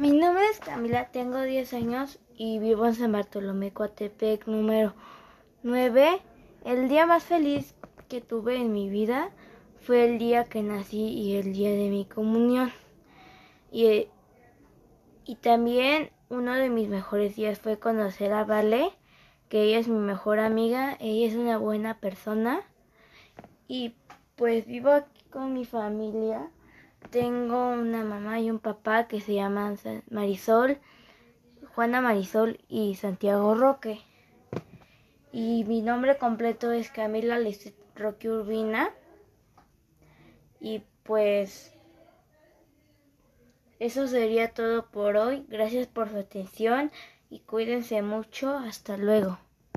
Mi nombre es Camila, tengo 10 años y vivo en San Bartolomé, Coatepec, número 9. El día más feliz que tuve en mi vida fue el día que nací y el día de mi comunión. Y, y también uno de mis mejores días fue conocer a Vale, que ella es mi mejor amiga, ella es una buena persona y pues vivo aquí con mi familia. Tengo una mamá papá que se llaman Marisol, Juana Marisol y Santiago Roque. Y mi nombre completo es Camila Roque Urbina. Y pues eso sería todo por hoy. Gracias por su atención y cuídense mucho. Hasta luego.